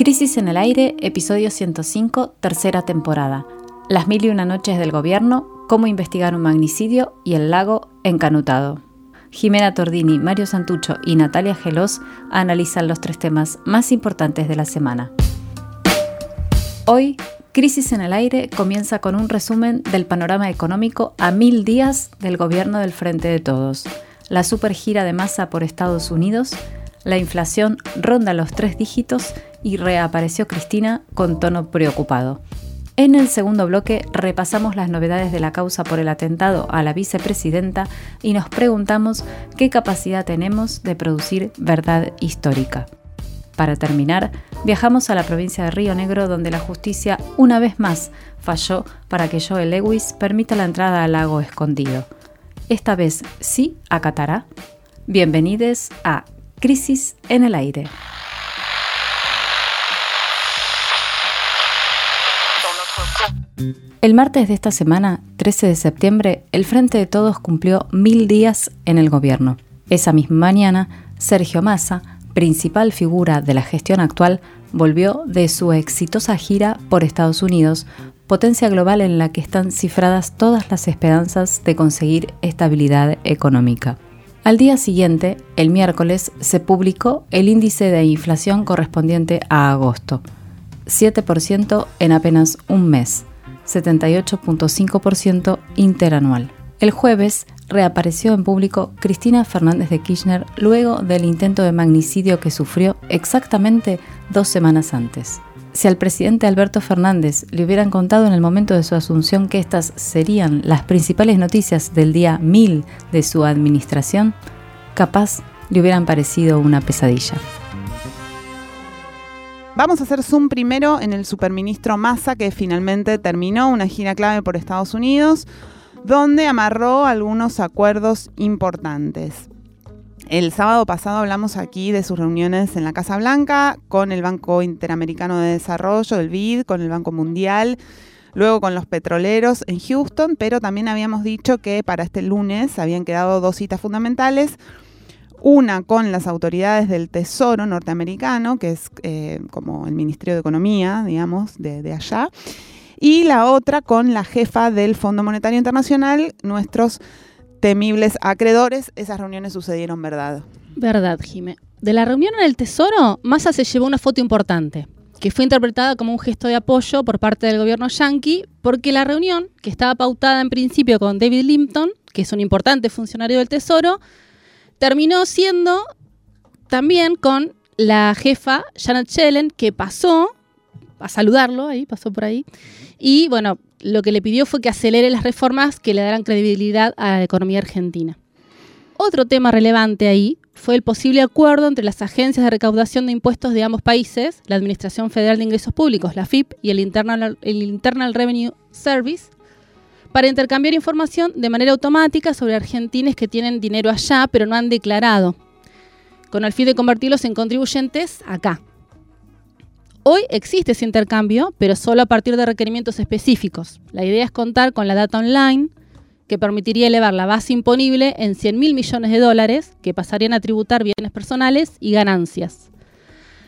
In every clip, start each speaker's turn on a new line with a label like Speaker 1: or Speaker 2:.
Speaker 1: Crisis en el Aire, episodio 105, tercera temporada. Las mil y una noches del gobierno, cómo investigar un magnicidio y el lago encanutado. Jimena Tordini, Mario Santucho y Natalia Gelos analizan los tres temas más importantes de la semana. Hoy, Crisis en el Aire comienza con un resumen del panorama económico a mil días del gobierno del Frente de Todos, la supergira de masa por Estados Unidos, la inflación ronda los tres dígitos y reapareció Cristina con tono preocupado. En el segundo bloque repasamos las novedades de la causa por el atentado a la vicepresidenta y nos preguntamos qué capacidad tenemos de producir verdad histórica. Para terminar, viajamos a la provincia de Río Negro donde la justicia una vez más falló para que Joel Lewis permita la entrada al lago escondido. Esta vez sí acatará. Bienvenidos a Crisis en el aire. El martes de esta semana, 13 de septiembre, el Frente de Todos cumplió mil días en el gobierno. Esa misma mañana, Sergio Massa, principal figura de la gestión actual, volvió de su exitosa gira por Estados Unidos, potencia global en la que están cifradas todas las esperanzas de conseguir estabilidad económica. Al día siguiente, el miércoles, se publicó el índice de inflación correspondiente a agosto, 7% en apenas un mes, 78.5% interanual. El jueves reapareció en público Cristina Fernández de Kirchner luego del intento de magnicidio que sufrió exactamente dos semanas antes. Si al presidente Alberto Fernández le hubieran contado en el momento de su asunción que estas serían las principales noticias del día 1000 de su administración, capaz le hubieran parecido una pesadilla.
Speaker 2: Vamos a hacer zoom primero en el superministro Massa, que finalmente terminó una gira clave por Estados Unidos, donde amarró algunos acuerdos importantes. El sábado pasado hablamos aquí de sus reuniones en la Casa Blanca con el Banco Interamericano de Desarrollo, el BID, con el Banco Mundial, luego con los petroleros en Houston, pero también habíamos dicho que para este lunes habían quedado dos citas fundamentales. Una con las autoridades del Tesoro norteamericano, que es eh, como el Ministerio de Economía, digamos, de, allá. Y la otra con la jefa del Fondo Monetario Internacional, nuestros temibles acreedores, esas reuniones sucedieron verdad.
Speaker 3: Verdad, Jime. De la reunión en el Tesoro, Massa se llevó una foto importante, que fue interpretada como un gesto de apoyo por parte del gobierno yanqui, porque la reunión, que estaba pautada en principio con David Limpton, que es un importante funcionario del Tesoro, terminó siendo también con la jefa Janet Yellen, que pasó a saludarlo, ahí pasó por ahí, y bueno, lo que le pidió fue que acelere las reformas que le darán credibilidad a la economía argentina. Otro tema relevante ahí fue el posible acuerdo entre las agencias de recaudación de impuestos de ambos países, la Administración Federal de Ingresos Públicos, la FIP, y el Internal, el Internal Revenue Service, para intercambiar información de manera automática sobre argentines que tienen dinero allá pero no han declarado, con el fin de convertirlos en contribuyentes acá. Hoy existe ese intercambio, pero solo a partir de requerimientos específicos. La idea es contar con la data online que permitiría elevar la base imponible en 100 mil millones de dólares que pasarían a tributar bienes personales y ganancias.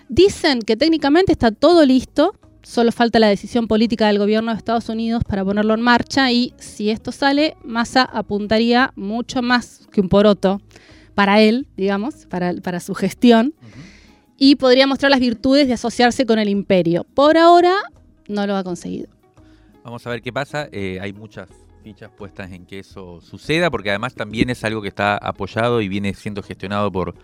Speaker 3: Dicen que técnicamente está todo listo, solo falta la decisión política del gobierno de Estados Unidos para ponerlo en marcha y si esto sale, Massa apuntaría mucho más que un poroto para él, digamos, para, su gestión y podría mostrar las virtudes de asociarse con el imperio. Por ahora no lo ha conseguido.
Speaker 4: Vamos a ver qué pasa. Eh, hay muchas fichas puestas en que eso suceda, porque además también es algo que está apoyado y viene siendo gestionado por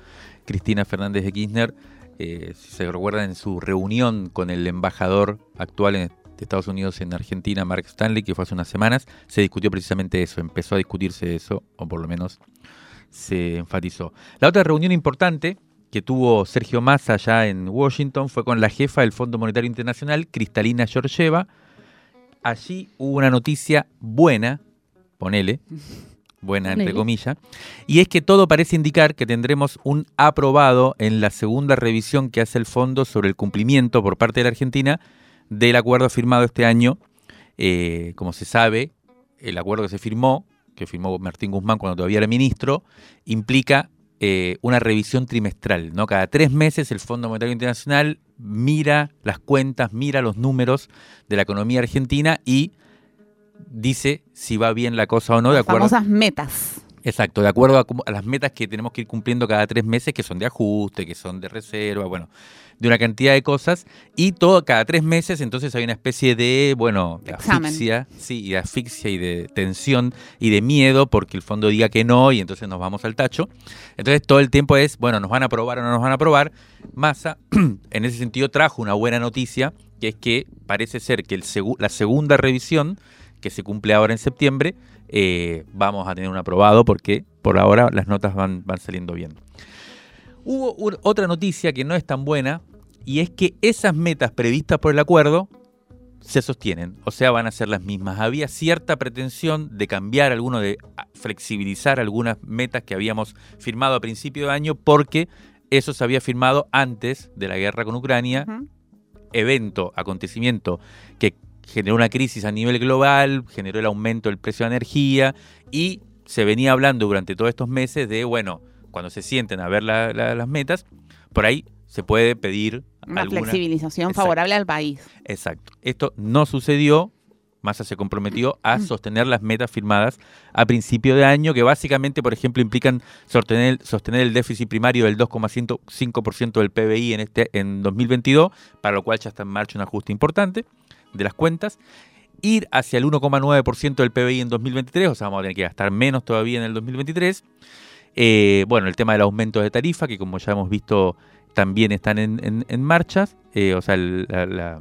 Speaker 4: Cristina Fernández de Kirchner. Eh, si se recuerdan en su reunión con el embajador actual de Estados Unidos en Argentina, Mark Stanley, que fue hace unas semanas, se discutió precisamente eso, empezó a discutirse eso, o por lo menos se enfatizó. La otra reunión importante que tuvo Sergio Massa allá en Washington fue con la jefa del Fondo Monetario Internacional, Cristalina Georgieva. Allí hubo una noticia buena, ponele, buena entre comillas, y es que todo parece indicar que tendremos un aprobado en la segunda revisión que hace el fondo sobre el cumplimiento por parte de la Argentina del acuerdo firmado este año. Eh, como se sabe, el acuerdo que se firmó, que firmó Martín Guzmán cuando todavía era ministro, implica eh, una revisión trimestral, ¿no? Cada tres meses el Fondo Monetario Internacional mira las cuentas, mira los números de la economía argentina y dice si va bien la cosa o no, de acuerdo.
Speaker 2: Famosas metas.
Speaker 4: Exacto, de acuerdo a, a las metas que tenemos que ir cumpliendo cada tres meses, que son de ajuste, que son de reserva, bueno, de una cantidad de cosas. Y todo cada tres meses, entonces hay una especie de, bueno, de asfixia, sí, y de asfixia y de tensión y de miedo porque el fondo diga que no y entonces nos vamos al tacho. Entonces todo el tiempo es, bueno, nos van a aprobar o no nos van a aprobar. Massa, en ese sentido, trajo una buena noticia, que es que parece ser que el la segunda revisión, que se cumple ahora en septiembre, eh, vamos a tener un aprobado porque por ahora las notas van, van saliendo bien. Hubo un- otra noticia que no es tan buena y es que esas metas previstas por el acuerdo se sostienen, o sea, van a ser las mismas. Había cierta pretensión de cambiar alguno, de flexibilizar algunas metas que habíamos firmado a principio de año porque eso se había firmado antes de la guerra con Ucrania evento, acontecimiento que generó una crisis a nivel global, generó el aumento del precio de la energía y se venía hablando durante todos estos meses de, bueno, cuando se sienten a ver la- la- las metas, por ahí se puede pedir
Speaker 2: Una
Speaker 4: alguna...
Speaker 2: flexibilización
Speaker 4: Exacto.
Speaker 2: favorable al país.
Speaker 4: Exacto. Esto no sucedió. Massa se comprometió a sostener las metas firmadas a principio de año, que básicamente, por ejemplo, implican sostener, sostener el déficit primario del 2,5% del PBI en, este, en 2022, para lo cual ya está en marcha un ajuste importante de las cuentas. Ir hacia el 1,9% del PBI en 2023, o sea, vamos a tener que gastar menos todavía en el 2023. Eh, bueno, el tema del aumento de tarifa, que como ya hemos visto también están en, en, marcha, eh, o sea, la, la-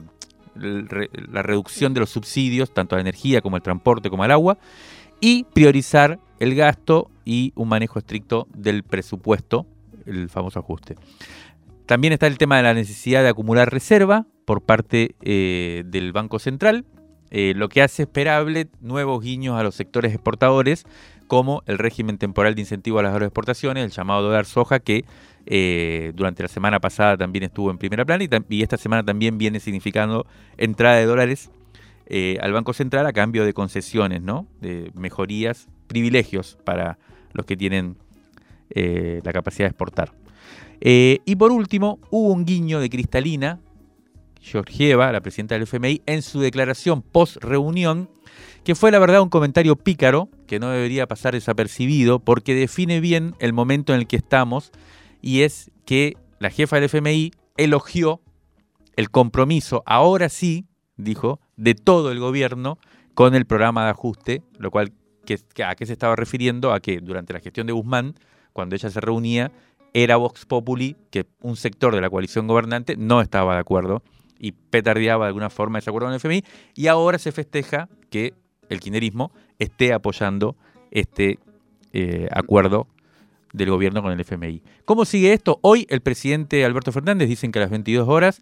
Speaker 4: la reducción de los subsidios, tanto a la energía como al transporte como al agua, y priorizar el gasto y un manejo estricto del presupuesto, el famoso ajuste. También está el tema de la necesidad de acumular reserva por parte eh, del Banco Central, eh, lo que hace esperable nuevos guiños a los sectores exportadores, como el régimen temporal de incentivo a las agroexportaciones, el llamado dólar soja, que eh, durante la semana pasada también estuvo en primera plana y, esta semana también viene significando entrada de dólares al Banco Central a cambio de concesiones, ¿no? de mejorías, privilegios para los que tienen la capacidad de exportar. Y por último, hubo un guiño de Cristalina, Georgieva, la presidenta del FMI, en su declaración post-reunión, que fue la verdad un comentario pícaro, que no debería pasar desapercibido, porque define bien el momento en el que estamos, y es que la jefa del FMI elogió el compromiso, ahora sí, dijo, de todo el gobierno con el programa de ajuste, lo cual, ¿a qué se estaba refiriendo? A que durante la gestión de Guzmán, cuando ella se reunía, era Vox Populi, que un sector de la coalición gobernante no estaba de acuerdo y petardeaba de alguna forma ese acuerdo con el FMI, y ahora se festeja que el kirchnerismo esté apoyando este eh, acuerdo del gobierno con el FMI. ¿Cómo sigue esto? Hoy el presidente Alberto Fernández, dicen que a las 22 horas,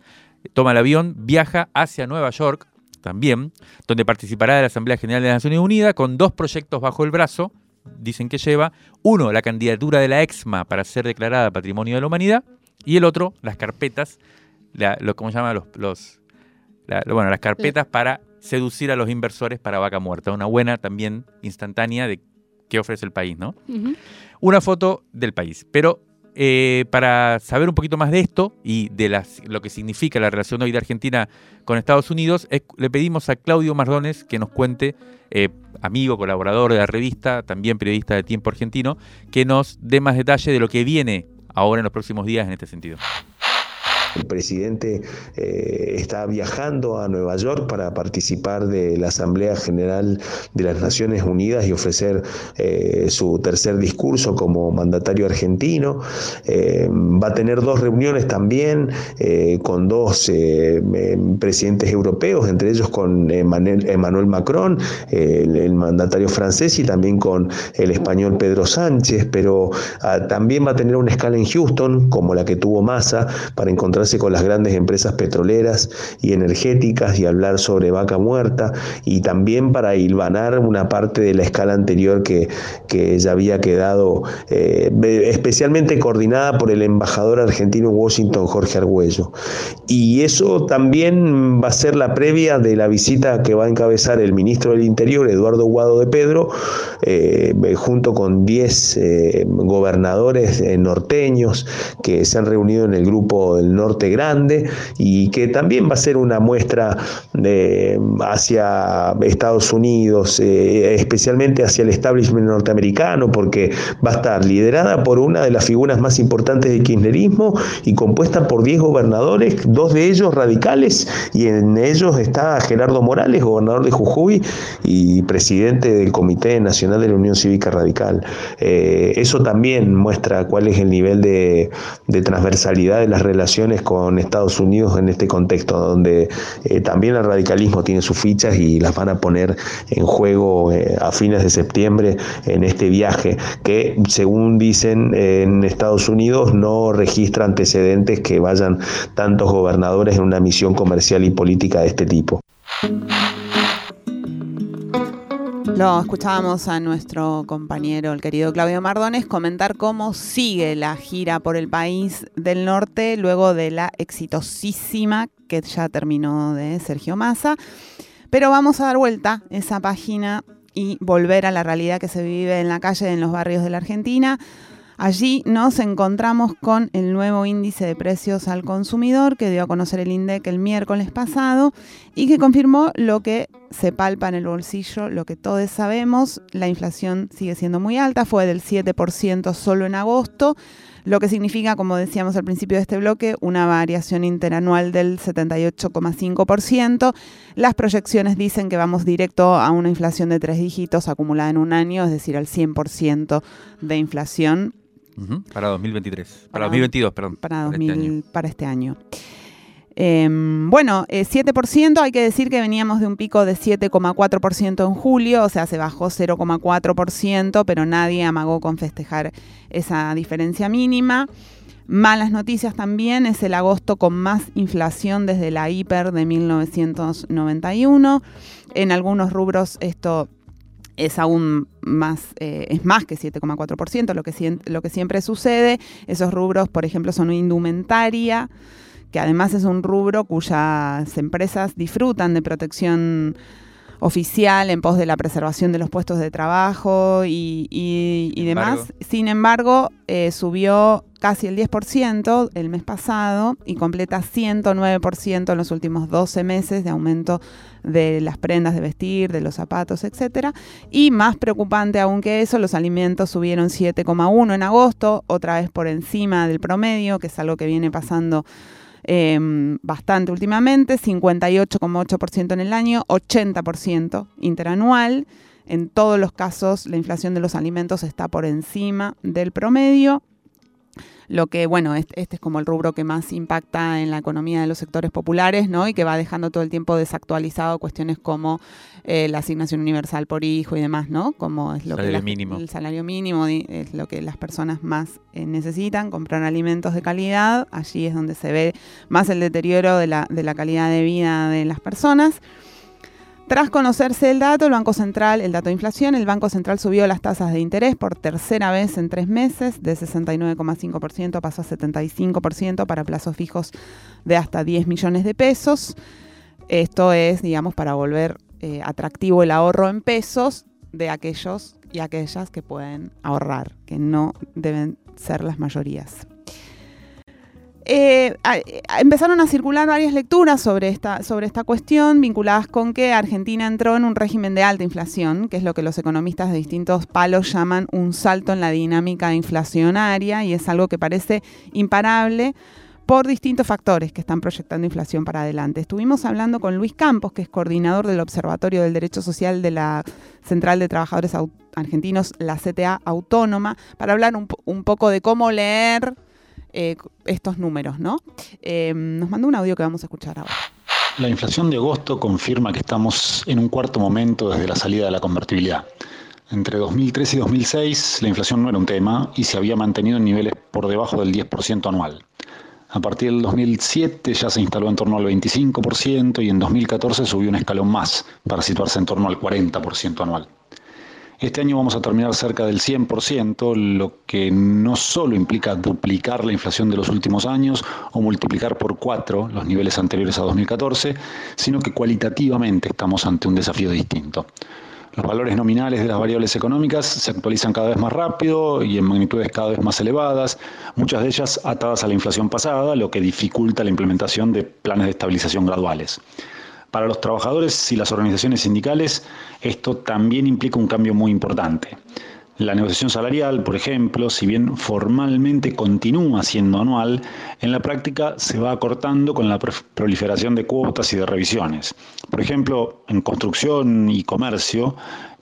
Speaker 4: toma el avión, viaja hacia Nueva York también, donde participará de la Asamblea General de las Naciones Unidas con dos proyectos bajo el brazo, dicen que lleva, uno, la candidatura de la EXMA para ser declarada Patrimonio de la Humanidad, y el otro, las carpetas, la- lo, ¿cómo se llama? Los, los- la- bueno, las carpetas para seducir a los inversores para vaca muerta. Una buena también instantánea de qué ofrece el país, ¿no? Una foto del país. Pero eh, para saber un poquito más de esto y de las, lo que significa la relación hoy de Argentina con Estados Unidos, es- le pedimos a Claudio Mardones que nos cuente, eh, amigo, colaborador de la revista, también periodista de Tiempo Argentino, que nos dé más detalle de lo que viene ahora en los próximos días en este sentido.
Speaker 5: El presidente eh, está viajando a Nueva York para participar de la Asamblea General de las Naciones Unidas y ofrecer eh, su tercer discurso como mandatario argentino. Eh, va a tener dos reuniones también con dos presidentes europeos, entre ellos con Emmanuel, Macron, el, mandatario francés, y también con el español Pedro Sánchez, pero ah, también va a tener una escala en Houston, como la que tuvo Massa, para encontrarse con las grandes empresas petroleras y energéticas y hablar sobre vaca muerta y también para hilvanar una parte de la escala anterior que, que ya había quedado eh, especialmente coordinada por el embajador argentino en Washington, Jorge Argüello. Y eso también va a ser la previa de la visita que va a encabezar el ministro del Interior, Eduardo Guado de Pedro, eh, junto con 10 eh, gobernadores norteños que se han reunido en el grupo del Norte Grande y que también va a ser una muestra de, hacia Estados Unidos, especialmente hacia el establishment norteamericano, porque va a estar liderada por una de las figuras más importantes del kirchnerismo y compuesta por 10 gobernadores, dos de ellos radicales, y en ellos está Gerardo Morales, gobernador de Jujuy y presidente del Comité Nacional de la Unión Cívica Radical. Eh, eso también muestra cuál es el nivel de, transversalidad de las relaciones con Estados Unidos en este contexto, donde eh, también el radicalismo tiene sus fichas y las van a poner en juego eh, a fines de septiembre en este viaje que, según dicen en Estados Unidos, no registra antecedentes que vayan tantos gobernadores en una misión comercial y política de este tipo.
Speaker 2: Lo escuchábamos a nuestro compañero, el querido Claudio Mardones, comentar cómo sigue la gira por el país del norte luego de la exitosísima que ya terminó de Sergio Massa. Pero vamos a dar vuelta esa página y volver a la realidad que se vive en la calle, en los barrios de la Argentina. Allí nos encontramos con el nuevo índice de precios al consumidor que dio a conocer el INDEC el miércoles pasado y que confirmó lo que se palpa en el bolsillo, lo que todos sabemos, la inflación sigue siendo muy alta, fue del 7% solo en agosto, lo que significa, como decíamos al principio de este bloque, una variación interanual del 78,5%. Las proyecciones dicen que vamos directo a una inflación de tres dígitos acumulada en un año, es decir, al 100% de inflación
Speaker 4: para 2023. Para, 2022, perdón.
Speaker 2: Para, este para este año. Em, bueno, 7%, eh, hay que decir que veníamos de un pico de 7,4% en julio, o sea, se bajó 0,4%, pero nadie amagó con festejar esa diferencia mínima. Malas noticias también, es el agosto con más inflación desde la hiper de 1991. En algunos rubros esto es aún más, eh, es más que 7,4%, lo que, lo que siempre sucede. Esos rubros, por ejemplo, son indumentaria, que además es un rubro cuyas empresas disfrutan de protección oficial en pos de la preservación de los puestos de trabajo y, demás. Sin embargo, eh, subió casi el 10% el mes pasado y completa 109% en los últimos 12 meses de aumento de las prendas de vestir, de los zapatos, etc. Y más preocupante aún que eso, los alimentos subieron 7,1 en agosto, otra vez por encima del promedio, que es algo que viene pasando Em, bastante últimamente, 58,8% en el año, 80% interanual. En todos los casos la inflación de los alimentos está por encima del promedio lo que, bueno, este, es como el rubro que más impacta en la economía de los sectores populares, ¿no? Y que va dejando todo el tiempo desactualizado cuestiones como eh, la asignación universal por hijo y demás, ¿no? Como es lo
Speaker 4: salario
Speaker 2: que
Speaker 4: mínimo.
Speaker 2: el salario mínimo es lo que las personas más eh, necesitan, comprar alimentos de calidad, allí es donde se ve más el deterioro de la, de la calidad de vida de las personas. Tras conocerse el dato, el Banco Central, el dato de inflación, el Banco Central subió las tasas de interés por tercera vez en tres meses, de 69,5% pasó a 75% para plazos fijos de hasta 10 millones de pesos. Esto es, digamos, para volver eh, atractivo el ahorro en pesos de aquellos y aquellas que pueden ahorrar, que no deben ser las mayorías. Eh, empezaron a circular varias lecturas sobre esta, sobre esta cuestión vinculadas con que Argentina entró en un régimen de alta inflación, que es lo que los economistas de distintos palos llaman un salto en la dinámica inflacionaria y es algo que parece imparable por distintos factores que están proyectando inflación para adelante. Estuvimos hablando con Luis Campos, que es coordinador del Observatorio del Derecho Social de la Central de Trabajadores Argentinos, la CTA Autónoma, para hablar un, un poco de cómo leer eh, estos números, ¿no? Eh, nos mandó un audio que vamos a escuchar ahora.
Speaker 6: La inflación de agosto confirma que estamos en un cuarto momento desde la salida de la convertibilidad. Entre 2003 y 2006 la inflación no era un tema y se había mantenido en niveles por debajo del 10% anual. A partir del 2007 ya se instaló en torno al 25% y en 2014 subió un escalón más para situarse en torno al 40% anual. Este año vamos a terminar cerca del 100%, lo que no solo implica duplicar la inflación de los últimos años o multiplicar por cuatro los niveles anteriores a 2014, sino que cualitativamente estamos ante un desafío distinto. Los valores nominales de las variables económicas se actualizan cada vez más rápido y en magnitudes cada vez más elevadas, muchas de ellas atadas a la inflación pasada, lo que dificulta la implementación de planes de estabilización graduales. Para los trabajadores y las organizaciones sindicales, esto también implica un cambio muy importante. La negociación salarial, por ejemplo, si bien formalmente continúa siendo anual, en la práctica se va acortando con la proliferación de cuotas y de revisiones. Por ejemplo, en construcción y comercio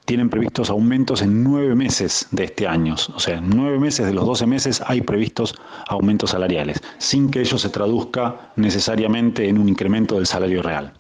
Speaker 6: tienen previstos aumentos en nueve meses de este año. O sea, en nueve meses de los doce meses hay previstos aumentos salariales, sin que ello se traduzca necesariamente en un incremento del salario real.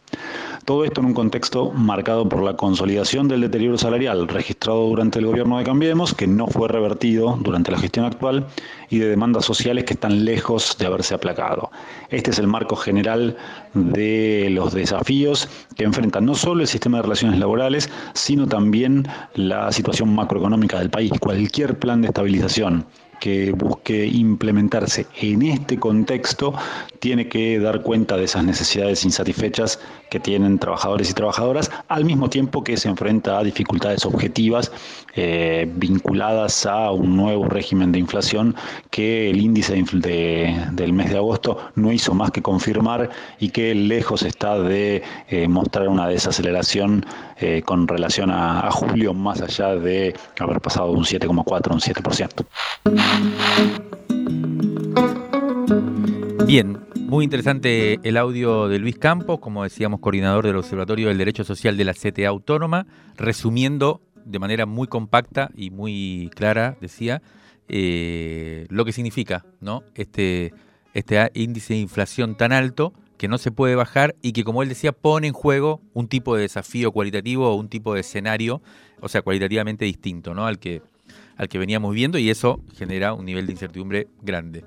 Speaker 6: Todo esto en un contexto marcado por la consolidación del deterioro salarial registrado durante el gobierno de Cambiemos, que no fue revertido durante la gestión actual, y de demandas sociales que están lejos de haberse aplacado. Este es el marco general de los desafíos que enfrenta no solo el sistema de relaciones laborales, sino también la situación macroeconómica del país. Cualquier plan de estabilización que busque implementarse en este contexto tiene que dar cuenta de esas necesidades insatisfechas que tienen trabajadores y trabajadoras, al mismo tiempo que se enfrenta a dificultades objetivas eh, vinculadas a un nuevo régimen de inflación que el índice del mes de agosto no hizo más que confirmar y que lejos está de eh, mostrar una desaceleración eh, con relación a, julio, más allá de haber pasado de un 7,4 a un 7%.
Speaker 4: Bien, muy interesante el audio de Luis Campos, como decíamos, coordinador del Observatorio del Derecho Social de la CTA Autónoma, resumiendo de manera muy compacta y muy clara, decía, eh, lo que significa ¿no? este, este índice de inflación tan alto que no se puede bajar y que, como él decía, pone en juego un tipo de desafío cualitativo o un tipo de escenario, o sea, cualitativamente distinto ¿no? al que al que veníamos viendo y eso genera un nivel de incertidumbre grande.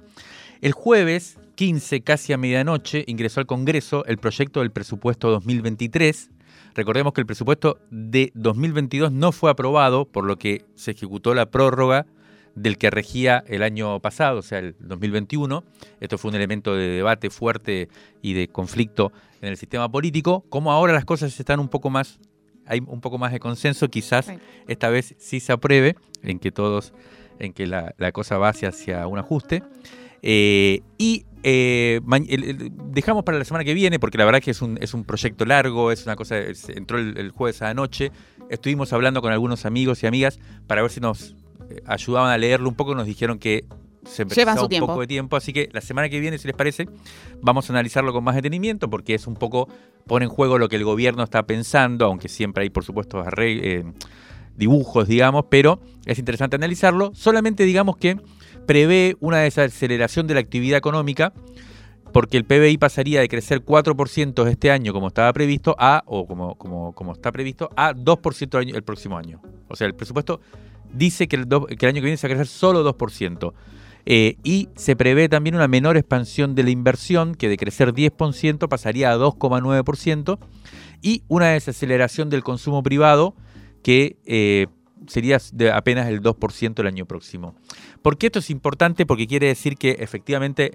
Speaker 4: El jueves 15, casi a medianoche, ingresó al Congreso el proyecto del presupuesto 2023. Recordemos que el presupuesto de 2022 no fue aprobado, por lo que se ejecutó la prórroga del que regía el año pasado, o sea, el 2021. Esto fue un elemento de debate fuerte y de conflicto en el sistema político. Como ahora las cosas están un poco más hay un poco más de consenso, quizás esta vez sí se apruebe, en que todos, en que la, cosa va hacia, un ajuste. Eh, y eh, dejamos para la semana que viene, porque la verdad que es un, es un proyecto largo, es una cosa, entró el, jueves a la noche, estuvimos hablando con algunos amigos y amigas para ver si nos ayudaban a leerlo un poco, nos dijeron que se
Speaker 2: Lleva un
Speaker 4: poco de tiempo, así que la semana que viene, si les parece, vamos a analizarlo con más detenimiento, porque es un poco, pone en juego lo que el gobierno está pensando, aunque siempre hay, por supuesto, eh, dibujos, digamos, pero es interesante analizarlo. Solamente digamos que prevé una desaceleración de la actividad económica, porque el PBI pasaría de crecer 4% este año, como estaba previsto, a, o como, como, como está previsto, a 2% el, próximo año. O sea, el presupuesto dice que el, año que viene se va a crecer solo 2%. Eh, y se prevé también una menor expansión de la inversión, que de crecer 10% pasaría a 2,9%, y una desaceleración del consumo privado, que eh, sería de apenas el 2% el año próximo. ¿Por qué esto es importante? Porque quiere decir que efectivamente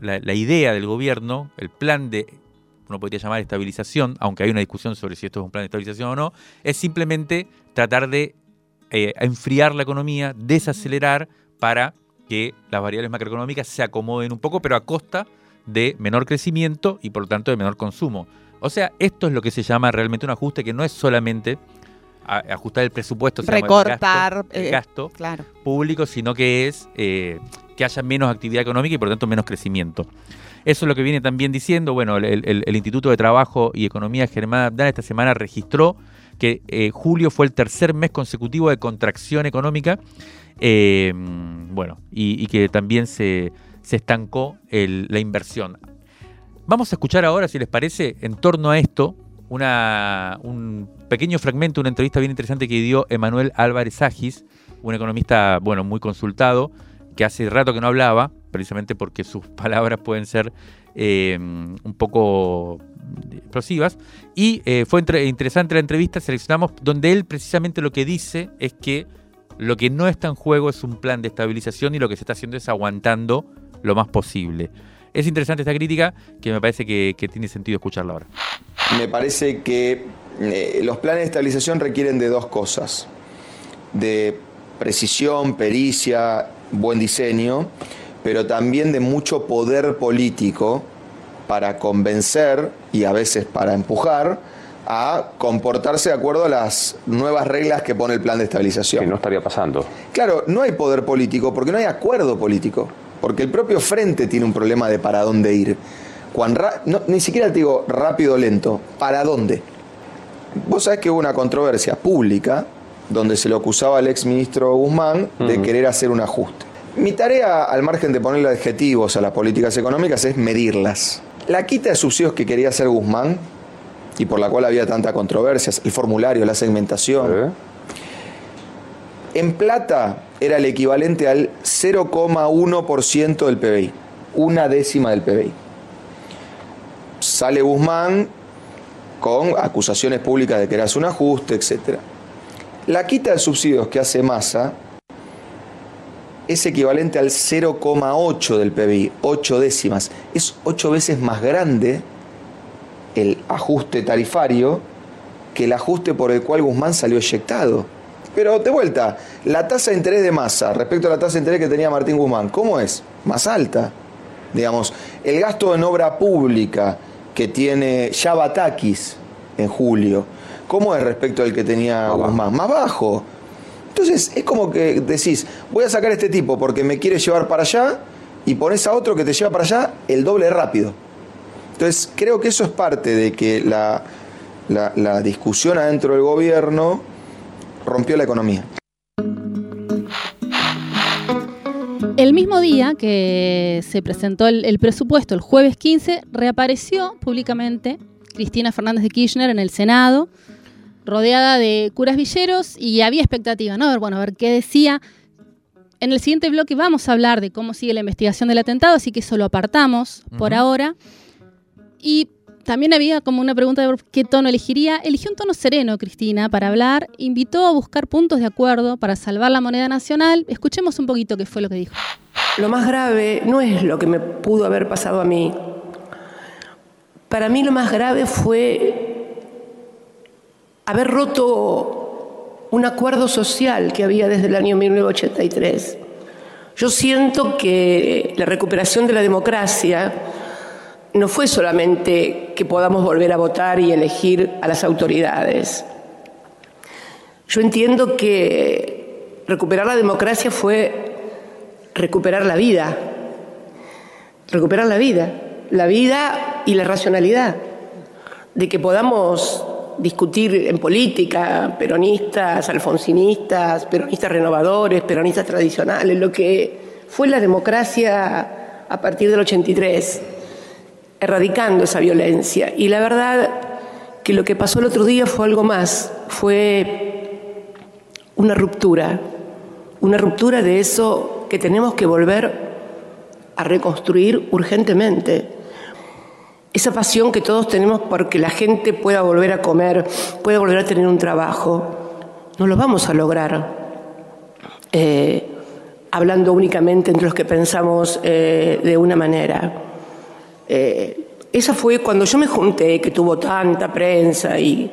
Speaker 4: la, la idea del gobierno, el plan de uno podría llamar estabilización, aunque hay una discusión sobre si esto es un plan de estabilización o no, es simplemente tratar de eh, enfriar la economía, desacelerar para que las variables macroeconómicas se acomoden un poco, pero a costa de menor crecimiento y por lo tanto de menor consumo. O sea, esto es lo que se llama realmente un ajuste que no es solamente ajustar el presupuesto,
Speaker 2: recortar
Speaker 4: el gasto, eh, público, sino que es eh, que haya menos actividad económica y por lo tanto menos crecimiento. Eso es lo que viene también diciendo, bueno, el, Instituto de Trabajo y Economía Germán Abdán esta semana registró que eh, julio fue el tercer mes consecutivo de contracción económica eh, bueno, y, que también se, estancó la inversión. Vamos a escuchar ahora, si les parece, en torno a esto, un pequeño fragmento, una entrevista bien interesante que dio Emanuel Álvarez Agis, un economista, bueno, muy consultado, que hace rato que no hablaba, precisamente porque sus palabras pueden ser eh, un poco explosivas. Y eh, fue interesante la entrevista, seleccionamos donde él precisamente lo que dice es que lo que no está en juego es un plan de estabilización y lo que se está haciendo es aguantando lo más posible. Es interesante esta crítica que me parece que, tiene sentido escucharla ahora.
Speaker 7: Me parece que eh, los planes de estabilización requieren de dos cosas. De precisión, pericia, buen diseño, pero también de mucho poder político para convencer y a veces para empujar a comportarse de acuerdo a las nuevas reglas que pone el plan de estabilización.
Speaker 8: Que no estaría pasando.
Speaker 7: Claro, no hay poder político porque no hay acuerdo político, porque el propio frente tiene un problema de para dónde ir. ni siquiera te digo rápido o lento, ¿para dónde? Vos sabés que hubo una controversia pública donde se le acusaba al ex ministro Guzmán de querer hacer un ajuste. Mi tarea, al margen de ponerle adjetivos a las políticas económicas, es medirlas. La quita de subsidios que quería hacer Guzmán y por la cual había tanta controversia, el formulario, la segmentación. En plata era el equivalente al 0,1% del PBI, una décima del PBI. Sale Guzmán con acusaciones públicas de que era un ajuste, etc. La quita de subsidios que hace Massa es equivalente al 0,8 del PBI, 8 décimas. Es 8 veces más grande el ajuste tarifario que el ajuste por el cual Guzmán salió eyectado. Pero de vuelta, la tasa de interés de masa respecto a la tasa de interés que tenía Martín Guzmán, ¿cómo es? Más alta. Digamos, el gasto en obra pública que tiene Yavatakis en julio, ¿cómo es respecto al que tenía Guzmán? Más bajo. Entonces es como que decís, voy a sacar a este tipo porque me quiere llevar para allá y pones a otro que te lleva para allá el doble rápido. Entonces, creo que eso es parte de que la, discusión adentro del gobierno rompió la economía.
Speaker 3: El mismo día que se presentó el, el, presupuesto, el jueves 15, reapareció públicamente Cristina Fernández de Kirchner en el Senado, rodeada de curas villeros, y había expectativa, ¿no? A ver, bueno, a ver qué decía. En el siguiente bloque vamos a hablar de cómo sigue la investigación del atentado, así que eso lo apartamos por ahora. Y también había como una pregunta de qué tono elegiría. Eligió un tono sereno, Cristina, para hablar. Invitó a buscar puntos de acuerdo para salvar la moneda nacional. Escuchemos un poquito qué fue lo que dijo.
Speaker 9: Lo más grave no es lo que me pudo haber pasado a mí. Para mí lo más grave fue haber roto un acuerdo social que había desde el año 1983. Yo siento que la recuperación de la democracia no fue solamente que podamos volver a votar y elegir a las autoridades. Yo entiendo que recuperar la democracia fue recuperar la vida, recuperar la vida, la vida y la racionalidad, de que podamos discutir en política, peronistas, alfonsinistas, peronistas renovadores, peronistas tradicionales, lo que fue la democracia a partir del 83 erradicando esa violencia. Y la verdad que lo que pasó el otro día fue algo más, fue una ruptura, una ruptura de eso que tenemos que volver a reconstruir urgentemente. Esa pasión que todos tenemos porque la gente pueda volver a comer, pueda volver a tener un trabajo, no lo vamos a lograr eh, hablando únicamente entre los que pensamos eh, de una manera. Eh, esa fue cuando yo me junté, que tuvo tanta prensa y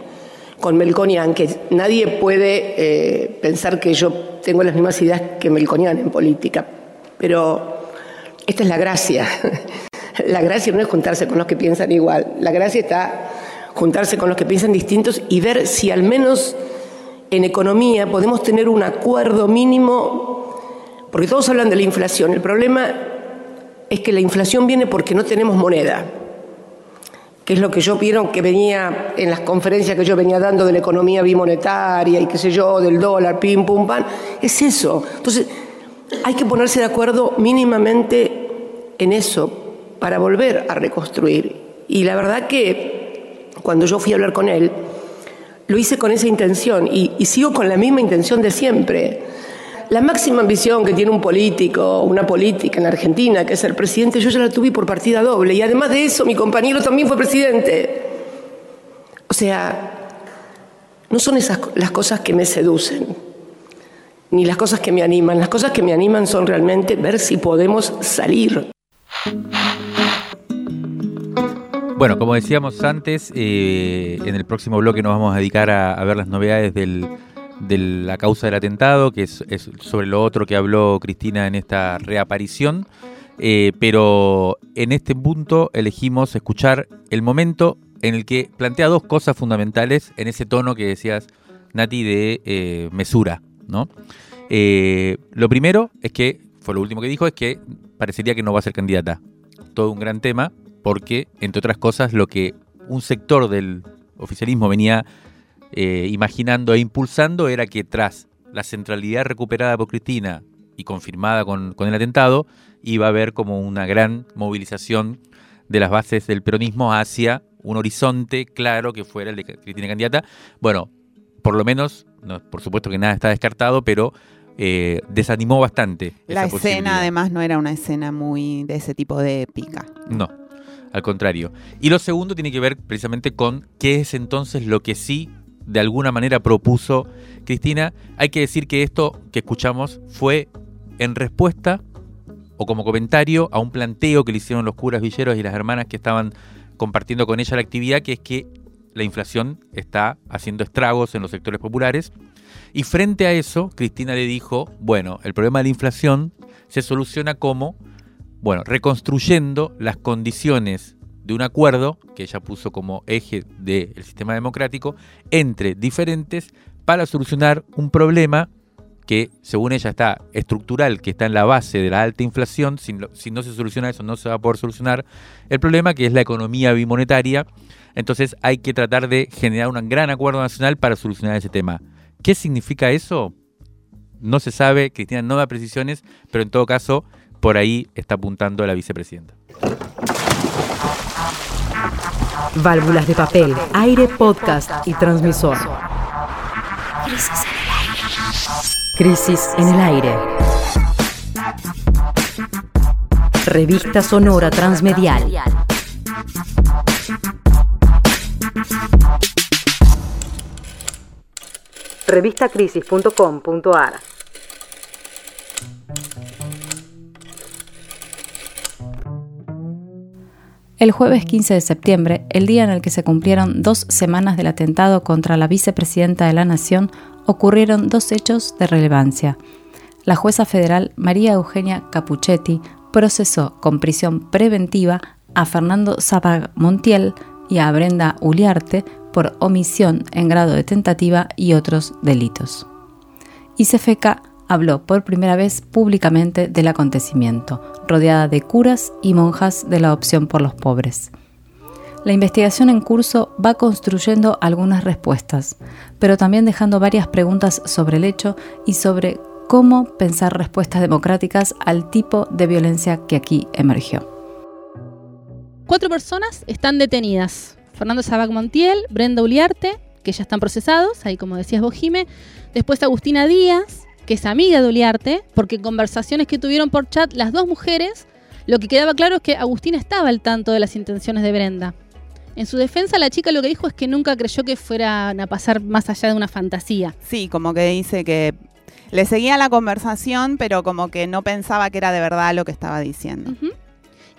Speaker 9: con Melconian, que nadie puede pensar que yo tengo las mismas ideas que Melconian en política, pero esta es la gracia. la gracia no es juntarse con los que piensan igual, la gracia está juntarse con los que piensan distintos y ver si al menos en economía podemos tener un acuerdo mínimo, porque todos hablan de la inflación, el problema es que la inflación viene porque no tenemos moneda, que es lo que yo vieron que venía en las conferencias que yo venía dando de la economía bimonetaria y qué sé yo, del dólar, pim, pum, pam, es eso. Entonces, hay que ponerse de acuerdo mínimamente en eso para volver a reconstruir. Y la verdad que cuando yo fui a hablar con él, lo hice con esa intención y, y sigo con la misma intención de siempre. la máxima ambición que tiene un político, una política en la Argentina, que es ser presidente, yo ya la tuve por partida doble. Y además de eso, mi compañero también fue presidente. O sea, no son esas las cosas que me seducen, ni las cosas que me animan. Las cosas que me animan son realmente ver si podemos salir.
Speaker 4: Bueno, como decíamos antes, eh, en el próximo bloque nos vamos a dedicar a, ver las novedades de la causa del atentado, que es, sobre lo otro que habló Cristina en esta reaparición. Eh, pero en este punto elegimos escuchar el momento en el que plantea dos cosas fundamentales en ese tono que decías, Nati, de eh, mesura. ¿no? lo primero es que, fue lo último que dijo, es que parecería que no va a ser candidata. Todo un gran tema, porque, entre otras cosas, lo que un sector del oficialismo venía eh, imaginando e impulsando era que tras la centralidad recuperada por Cristina y confirmada con, el atentado, iba a haber como una gran movilización de las bases del peronismo hacia un horizonte claro que fuera el de Cristina candidata. Bueno, por lo menos, por supuesto que nada está descartado, pero eh, desanimó bastante.
Speaker 2: La escena además no era una escena muy de ese tipo de épica.
Speaker 4: No al contrario. Y lo segundo tiene que ver precisamente con qué es entonces lo que sí de alguna manera propuso Cristina. Hay que decir que esto que escuchamos fue en respuesta o como comentario a un planteo que le hicieron los curas villeros y las hermanas que estaban compartiendo con ella la actividad, que es que la inflación está haciendo estragos en los sectores populares. Y frente a eso, Cristina le dijo, bueno, el problema de la inflación se soluciona como bueno, reconstruyendo las condiciones de un acuerdo que ella puso como eje del sistema democrático entre diferentes para solucionar un problema que según ella está estructural, que está en la base de la alta inflación, si no, si no, se soluciona eso no se va a poder solucionar el problema que es la economía bimonetaria, entonces hay que tratar de generar un gran acuerdo nacional para solucionar ese tema. ¿Qué significa eso? No se sabe, Cristina no da precisiones, pero en todo caso por ahí está apuntando la vicepresidenta.
Speaker 8: Válvulas de papel, aire, podcast y transmisor. Crisis en el aire. Revista Sonora Transmedial. Revistacrisis.com.ar
Speaker 1: El jueves 15 de septiembre, el día en el que se cumplieron dos semanas del atentado contra la vicepresidenta de la Nación, ocurrieron dos hechos de relevancia. La jueza federal María Eugenia Capuchetti procesó con prisión preventiva a Fernando Zapag Montiel y a Brenda Uliarte por omisión en grado de tentativa y otros delitos. Y CFK habló por primera vez públicamente del acontecimiento, rodeada de curas y monjas de la opción por los pobres. La investigación en curso va construyendo algunas respuestas, pero también dejando varias preguntas sobre el hecho y sobre cómo pensar respuestas democráticas al tipo de violencia que aquí emergió.
Speaker 3: Cuatro personas están detenidas. Fernando Sabac Montiel, Brenda Uliarte, que ya están procesados, ahí como decías vos, Jime. Después Agustina Díaz, que es amiga de Uliarte, porque conversaciones que tuvieron por chat las dos mujeres, lo que quedaba claro es que Agustina estaba al tanto de las intenciones de Brenda. En su defensa, la chica lo que dijo es que nunca creyó que fueran a pasar más allá de una fantasía.
Speaker 2: Sí, como que dice que le seguía la conversación, pero como que no pensaba que era de verdad lo que estaba diciendo.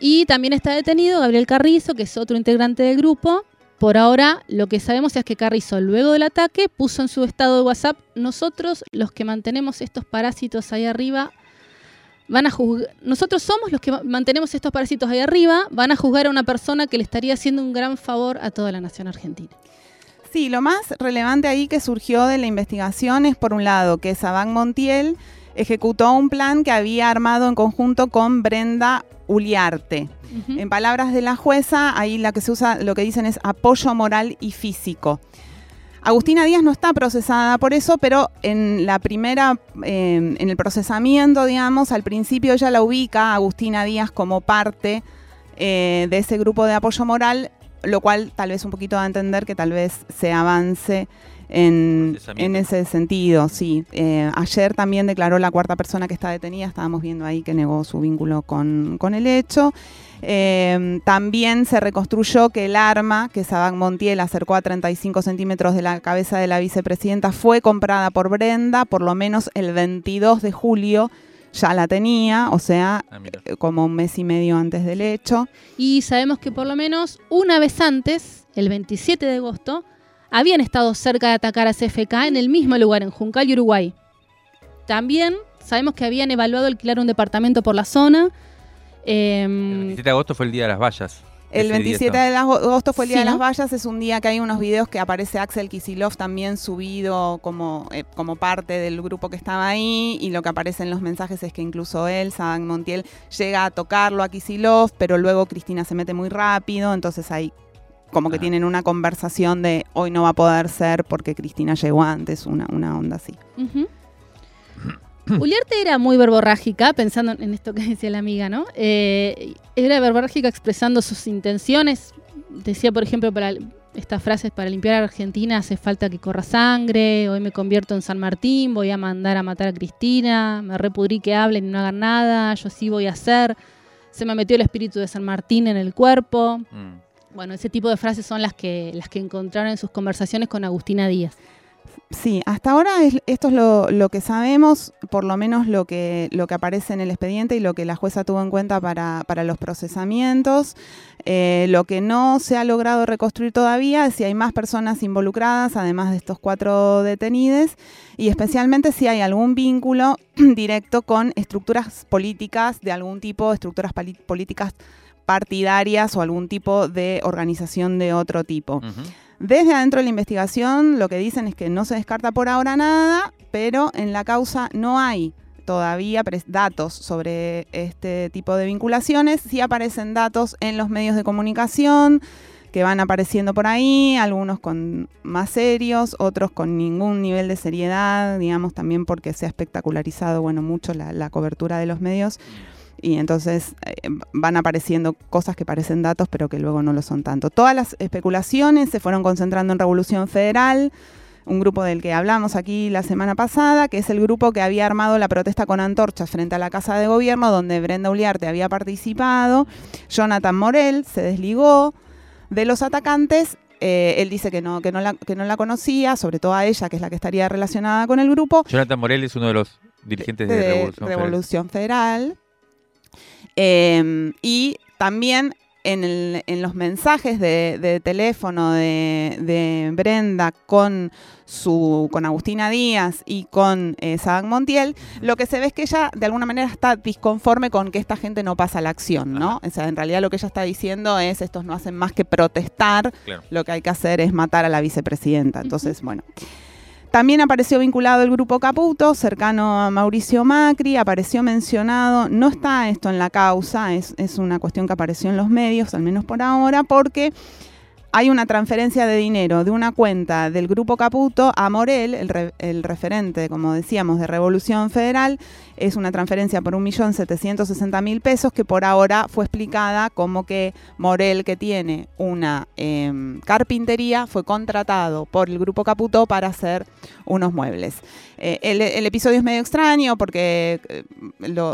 Speaker 3: Y también está detenido Gabriel Carrizo, que es otro integrante del grupo, por ahora, lo que sabemos es que Carrizo, luego del ataque, puso en su estado de WhatsApp, nosotros, los que mantenemos estos parásitos ahí arriba, van a juzgar, nosotros somos los que mantenemos estos parásitos ahí arriba, van a juzgar a una persona que le estaría haciendo un gran favor a toda la nación argentina.
Speaker 2: Sí, lo más relevante ahí que surgió de la investigación es, por un lado, que Sabán Montiel ejecutó un plan que había armado en conjunto con Brenda Uliarte. En palabras de la jueza, ahí la que se usa, lo que dicen es apoyo moral y físico. Agustina Díaz no está procesada por eso, pero en la primera, em, en el procesamiento, digamos, al principio ella la ubica a Agustina Díaz como parte eh, de ese grupo de apoyo moral, lo cual tal vez un poquito da a entender que tal vez se avance en, ese sentido, sí. Eh, ayer también declaró la cuarta persona que está detenida, estábamos viendo ahí que negó su vínculo con, con el hecho. Eh, también se reconstruyó que el arma que Sabac Montiel acercó a 35 centímetros de la cabeza de la vicepresidenta fue comprada por Brenda, por lo menos el 22 de julio ya la tenía, o sea,
Speaker 4: Ah,
Speaker 2: eh, como un mes y medio antes del hecho.
Speaker 3: Y sabemos que por lo menos una vez antes, el 27 de agosto, habían estado cerca de atacar a CFK en el mismo lugar, en Juncal y Uruguay. También sabemos que habían evaluado alquilar un departamento por la zona.
Speaker 4: El
Speaker 3: Em,
Speaker 4: 27 de agosto fue el día de las vallas.
Speaker 2: El
Speaker 4: Ese día
Speaker 2: 27
Speaker 4: estaba.
Speaker 2: de agosto fue el Día
Speaker 3: Sí,
Speaker 2: de las
Speaker 3: ¿no?
Speaker 2: Vallas, es un día que hay unos videos que aparece Axel Kisilov también subido como, eh, como parte del grupo que estaba ahí y lo que aparece en los mensajes es que incluso él, Saban Montiel, llega a tocarlo a Kisilov, pero luego Cristina se mete muy rápido, entonces hay como que
Speaker 4: Ah.
Speaker 2: tienen una conversación de hoy no va a poder ser porque Cristina llegó antes, una, una onda así.
Speaker 3: Ujú. Uliarte era muy verborrágica, pensando en esto que decía la amiga, ¿no? Eh, era verborrágica expresando sus intenciones. Decía, por ejemplo, para estas frases, para limpiar a Argentina hace falta que corra sangre, hoy me convierto en San Martín, voy a mandar a matar a Cristina, me repudrí que hablen y no hagan nada, yo sí voy a hacer, se me metió el espíritu de San Martín en el cuerpo.
Speaker 4: Mm.
Speaker 3: Bueno, ese tipo de frases son las que, las que encontraron en sus conversaciones con Agustina Díaz.
Speaker 2: Sí, hasta ahora es- esto es lo, que sabemos, por lo menos lo que, lo que aparece en el expediente y lo que la jueza tuvo en cuenta para, para los procesamientos. Eh, lo que no se ha logrado reconstruir todavía es si hay más personas involucradas, además de estos cuatro detenidos, y especialmente si hay algún vínculo directo con estructuras políticas de algún tipo, estructuras políticas partidarias o algún tipo de organización de otro tipo. Desde adentro de la investigación lo que dicen es que no se descarta por ahora nada, pero en la causa no hay todavía datos sobre este tipo de vinculaciones. Sí aparecen datos en los medios de comunicación que van apareciendo por ahí, algunos con más serios, otros con ningún nivel de seriedad, digamos también porque se ha espectacularizado bueno, mucho la, la cobertura de los medios y entonces eh, van apareciendo cosas que parecen datos pero que luego no lo son tanto. Todas las especulaciones se fueron concentrando en Revolución Federal, un grupo del que hablamos aquí la semana pasada, que es el grupo que había armado la protesta con antorchas frente a la Casa de Gobierno, donde Brenda Uliarte había participado. Jonathan Morel se desligó de los atacantes. eh, él dice que no, que, no la, que no la conocía, sobre todo a ella, que es la que estaría relacionada con el grupo.
Speaker 4: Jonathan Morel es uno de los dirigentes de,
Speaker 2: de
Speaker 4: Revolución. Federal.
Speaker 2: Revolución Federal. Eh, y también en, el- en los mensajes de, de teléfono de, de Brenda con su con Agustina Díaz y con eh, Sabac Montiel, lo que se ve es que ella de alguna manera está disconforme con que esta gente no pasa a la acción, ¿no? O sea, en realidad lo que ella está diciendo es estos no hacen más que protestar,
Speaker 4: Claro.
Speaker 2: lo que hay que hacer es matar a la vicepresidenta. Entonces, bueno. También apareció vinculado el grupo Caputo, cercano a Mauricio Macri, apareció mencionado, no está esto en la causa, es, una cuestión que apareció en los medios, al menos por ahora, porque hay una transferencia de dinero de una cuenta del grupo Caputo a Morel, el, re- el referente, como decíamos, de Revolución Federal. Es una transferencia por 1.760.000 pesos que por ahora fue explicada como que Morel, que tiene una em, carpintería, fue contratado por el grupo Caputo para hacer unos muebles. Eh, el, episodio es medio extraño porque eh,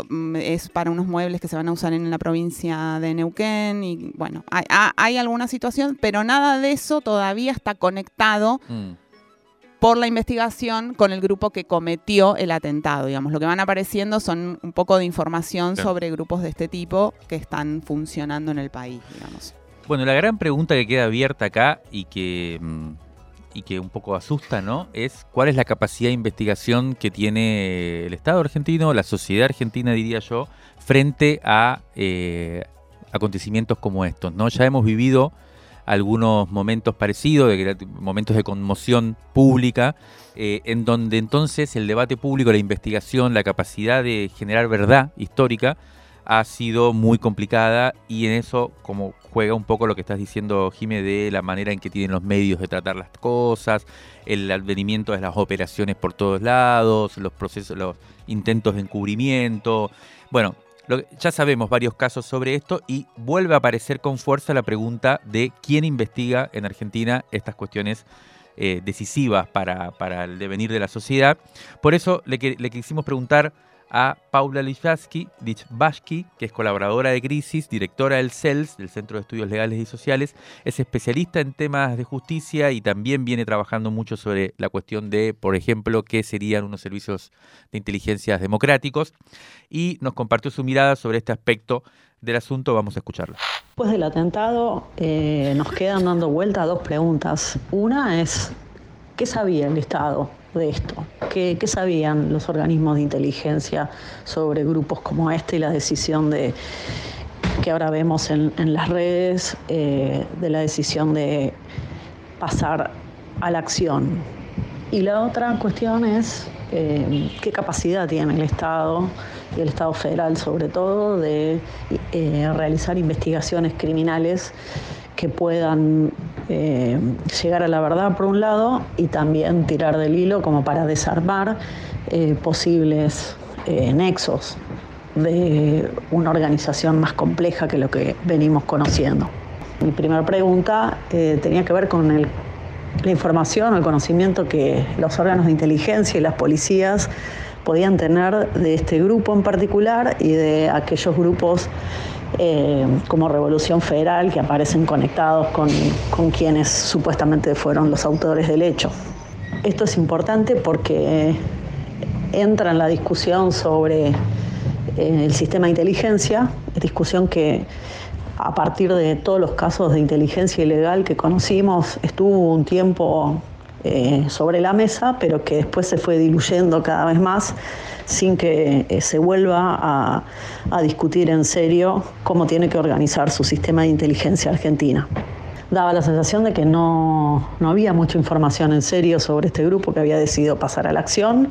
Speaker 2: mm, es para unos muebles que se van a usar en la provincia de Neuquén y bueno, hay, ha- hay alguna situación, pero nada de eso todavía está conectado
Speaker 4: Mm.
Speaker 2: Por la investigación con el grupo que cometió el atentado. Digamos, lo que van apareciendo son un poco de información
Speaker 4: Claro.
Speaker 2: sobre grupos de este tipo que están funcionando en el país, digamos.
Speaker 4: Bueno, la gran pregunta que queda abierta acá y que, mm, y que un poco asusta, ¿no? Es cuál es la capacidad de investigación que tiene el Estado argentino, la sociedad argentina, diría yo, frente a eh, acontecimientos como estos, ¿no? Ya hemos vivido algunos momentos parecidos, de, momentos de conmoción pública, eh, en donde entonces el debate público, la investigación, la capacidad de generar verdad histórica ha sido muy complicada y en eso como juega un poco lo que estás diciendo Jime de la manera en que tienen los medios de tratar las cosas, el advenimiento de las operaciones por todos lados, los procesos, los intentos de encubrimiento. Bueno, ya sabemos varios casos sobre esto y vuelve a aparecer con fuerza la pregunta de quién investiga en Argentina estas cuestiones eh, decisivas para, para, el devenir de la sociedad. Por eso le, le quisimos preguntar a Paula Lichbasky, que es colaboradora de Crisis, directora del CELS, del Centro de Estudios Legales y Sociales, es especialista en temas de justicia y también viene trabajando mucho sobre la cuestión de, por ejemplo, qué serían unos servicios de inteligencia democráticos y nos compartió su mirada sobre este aspecto del asunto. Vamos a escucharla.
Speaker 10: Después del atentado eh, nos quedan dando vuelta dos preguntas. Una es, ¿qué sabía el Estado de esto? ¿Qué, sabían los organismos de inteligencia sobre grupos como este y la decisión de que ahora vemos en, las redes eh, de la decisión de pasar a la acción? Y la otra cuestión es eh, qué capacidad tiene el Estado y el Estado federal sobre todo de eh, realizar investigaciones criminales que puedan eh, llegar a la verdad por un lado y también tirar del hilo como para desarmar eh, posibles eh, nexos de una organización más compleja que lo que venimos conociendo. Mi primera pregunta tenía que ver con la información o el conocimiento que los órganos de inteligencia y las policías podían tener de este grupo en particular y de aquellos grupos eh, como Revolución Federal que aparecen conectados con, con quienes supuestamente fueron los autores del hecho. Esto es importante porque entra en la discusión sobre eh, el sistema de inteligencia, discusión que a partir de todos los casos de inteligencia ilegal que conocimos estuvo un tiempo eh, sobre la mesa, pero que después se fue diluyendo cada vez más sin que eh, se vuelva a, a discutir en serio cómo tiene que organizar su sistema de inteligencia argentina daba la sensación de que no, había mucha información en serio sobre este grupo que había decidido pasar a la acción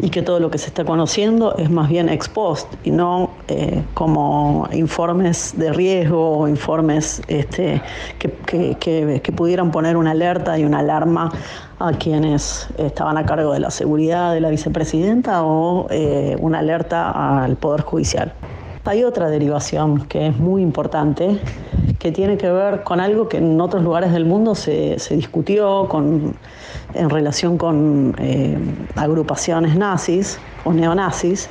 Speaker 10: y que todo lo que se está conociendo es más bien ex post y no eh, como informes de riesgo o informes este, que, pudieran poner una alerta y una alarma a quienes estaban a cargo de la seguridad de la vicepresidenta o eh, una alerta al Poder Judicial. Hay otra derivación que es muy importante, que tiene que ver con algo que en otros lugares del mundo se, discutió en relación con eh, agrupaciones nazis o neonazis,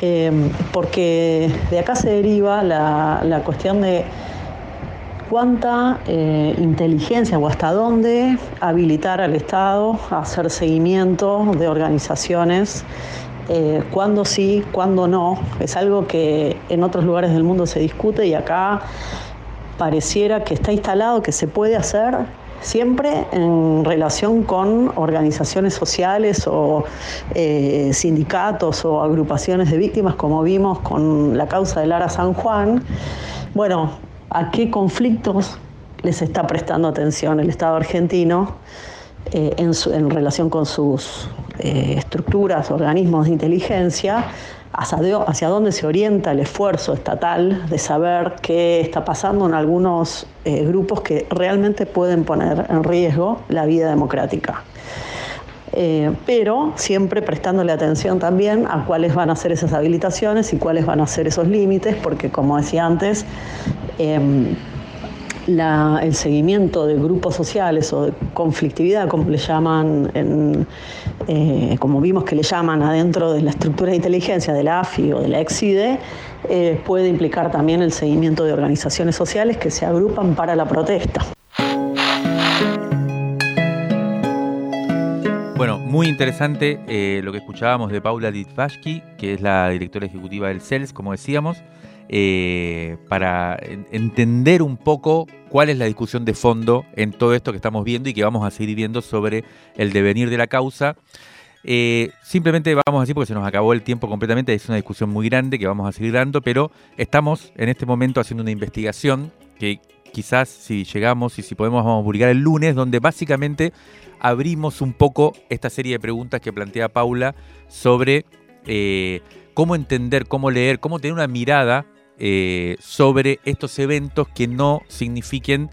Speaker 10: eh, porque de acá se deriva la, cuestión de cuánta eh, inteligencia o hasta dónde habilitar al Estado a hacer seguimiento de organizaciones eh, cuándo sí, cuándo no. Es algo que en otros lugares del mundo se discute y acá pareciera que está instalado, que se puede hacer siempre en relación con organizaciones sociales o eh, sindicatos o agrupaciones de víctimas, como vimos con la causa de Lara San Juan. Bueno, ¿a qué conflictos les está prestando atención el Estado argentino eh, en relación con sus eh, estructuras, organismos de inteligencia, hacia, dónde se orienta el esfuerzo estatal de saber qué está pasando en algunos eh, grupos que realmente pueden poner en riesgo la vida democrática. Eh, pero siempre prestándole atención también a cuáles van a ser esas habilitaciones y cuáles van a ser esos límites, porque como decía antes, em, el seguimiento de grupos sociales o de conflictividad, como le llaman, eh, como vimos que le llaman adentro de la estructura de inteligencia de la AFI o de la EXIDE, eh, puede implicar también el seguimiento de organizaciones sociales que se agrupan para la protesta.
Speaker 4: Bueno, muy interesante eh, lo que escuchábamos de Paula Litvashki, que es la directora ejecutiva del CELS, como decíamos. Eh, para entender un poco cuál es la discusión de fondo en todo esto que estamos viendo y que vamos a seguir viendo sobre el devenir de la causa. Eh, simplemente vamos a decir, porque se nos acabó el tiempo completamente, es una discusión muy grande que vamos a seguir dando, pero estamos en este momento haciendo una investigación que quizás si llegamos y si podemos vamos a publicar el lunes, donde básicamente abrimos un poco esta serie de preguntas que plantea Paula sobre eh, cómo entender, cómo leer, cómo tener una mirada eh, sobre estos eventos que no signifiquen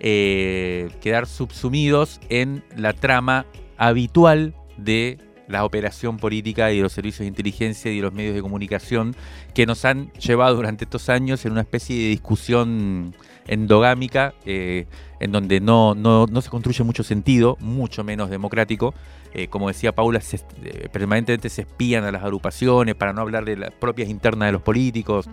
Speaker 4: eh, quedar subsumidos en la trama habitual de la operación política y de los servicios de inteligencia y de los medios de comunicación que nos han llevado durante estos años en una especie de discusión endogámica eh, en donde no, no, no, se construye mucho sentido, mucho menos democrático. Eh, como decía Paula, eh, permanentemente se espían a las agrupaciones para no hablar de las propias internas de los políticos.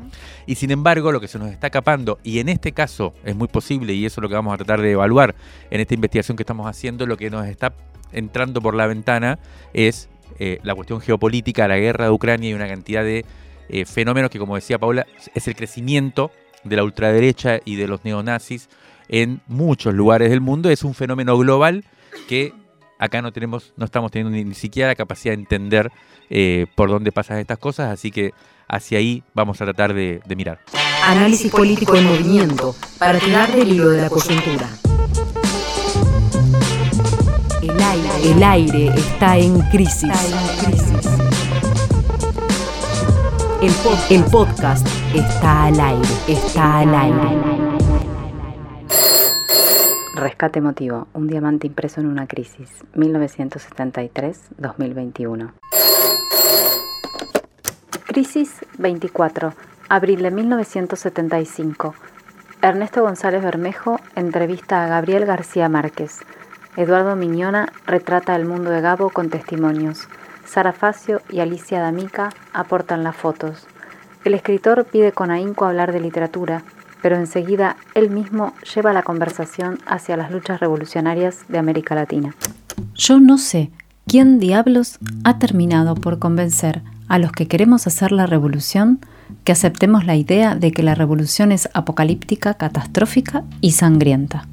Speaker 4: Y sin embargo, lo que se nos está capando, y en este caso es muy posible, y eso es lo que vamos a tratar de evaluar en esta investigación que estamos haciendo, lo que nos está entrando por la ventana es eh, la cuestión geopolítica, la guerra de Ucrania y una cantidad de fenómenos que, como decía Paula, es el crecimiento de la ultraderecha y de los neonazis en muchos lugares del mundo. Es un fenómeno global que acá no tenemos, no estamos teniendo ni, siquiera la capacidad de entender eh, por dónde pasan estas cosas, así que hacia ahí vamos a tratar de, mirar.
Speaker 8: Análisis político en movimiento para tirar del hilo de la coyuntura. El aire, el aire está en crisis. El, el podcast está al aire, está al aire.
Speaker 1: Rescate emotivo, un diamante impreso en una crisis, 1973-2021. Crisis 24, abril de 1975. Ernesto González Bermejo entrevista a Gabriel García Márquez. Eduardo Miñona retrata el mundo de Gabo con testimonios. Sara Facio y Alicia D'Amica aportan las fotos. El escritor pide con ahínco hablar de literatura, pero enseguida él mismo lleva la conversación hacia las luchas revolucionarias de América Latina. Yo no sé quién diablos ha terminado por convencer a los que queremos hacer la revolución que aceptemos la idea de que la revolución es apocalíptica, catastrófica y sangrienta